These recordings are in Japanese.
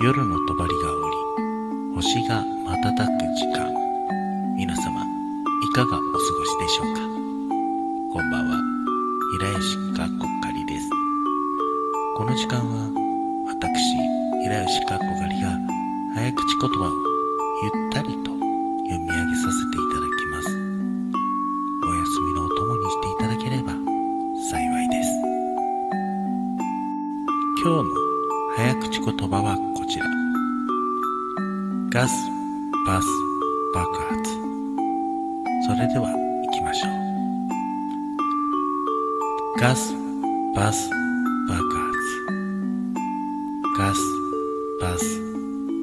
夜の帳がおり、星が瞬く時間。皆様、いかがお過ごしでしょうか？こんばんは、平吉かっこかりです。この時間は、私、平吉かっこかりが、早口言葉をゆったりと読み上げさせていただきます。お休みのお供にしていただければ幸いです。今日の早口言葉はちら。ガス、バス、爆発。それでは行きましょう。ガス、バス、爆発。ガス、バス、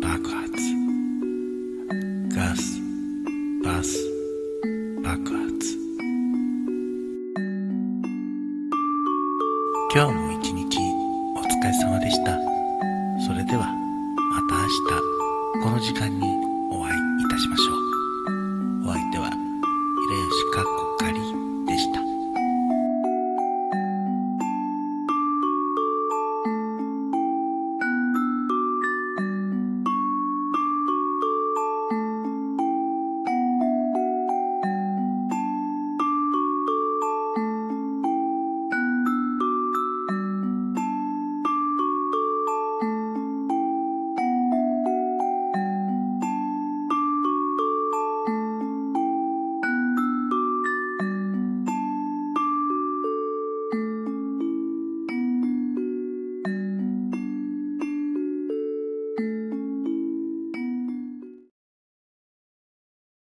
爆発。ガス、バス、爆発。今日も一日お疲れ様でした。それではこの時間にお会いいたしましょう。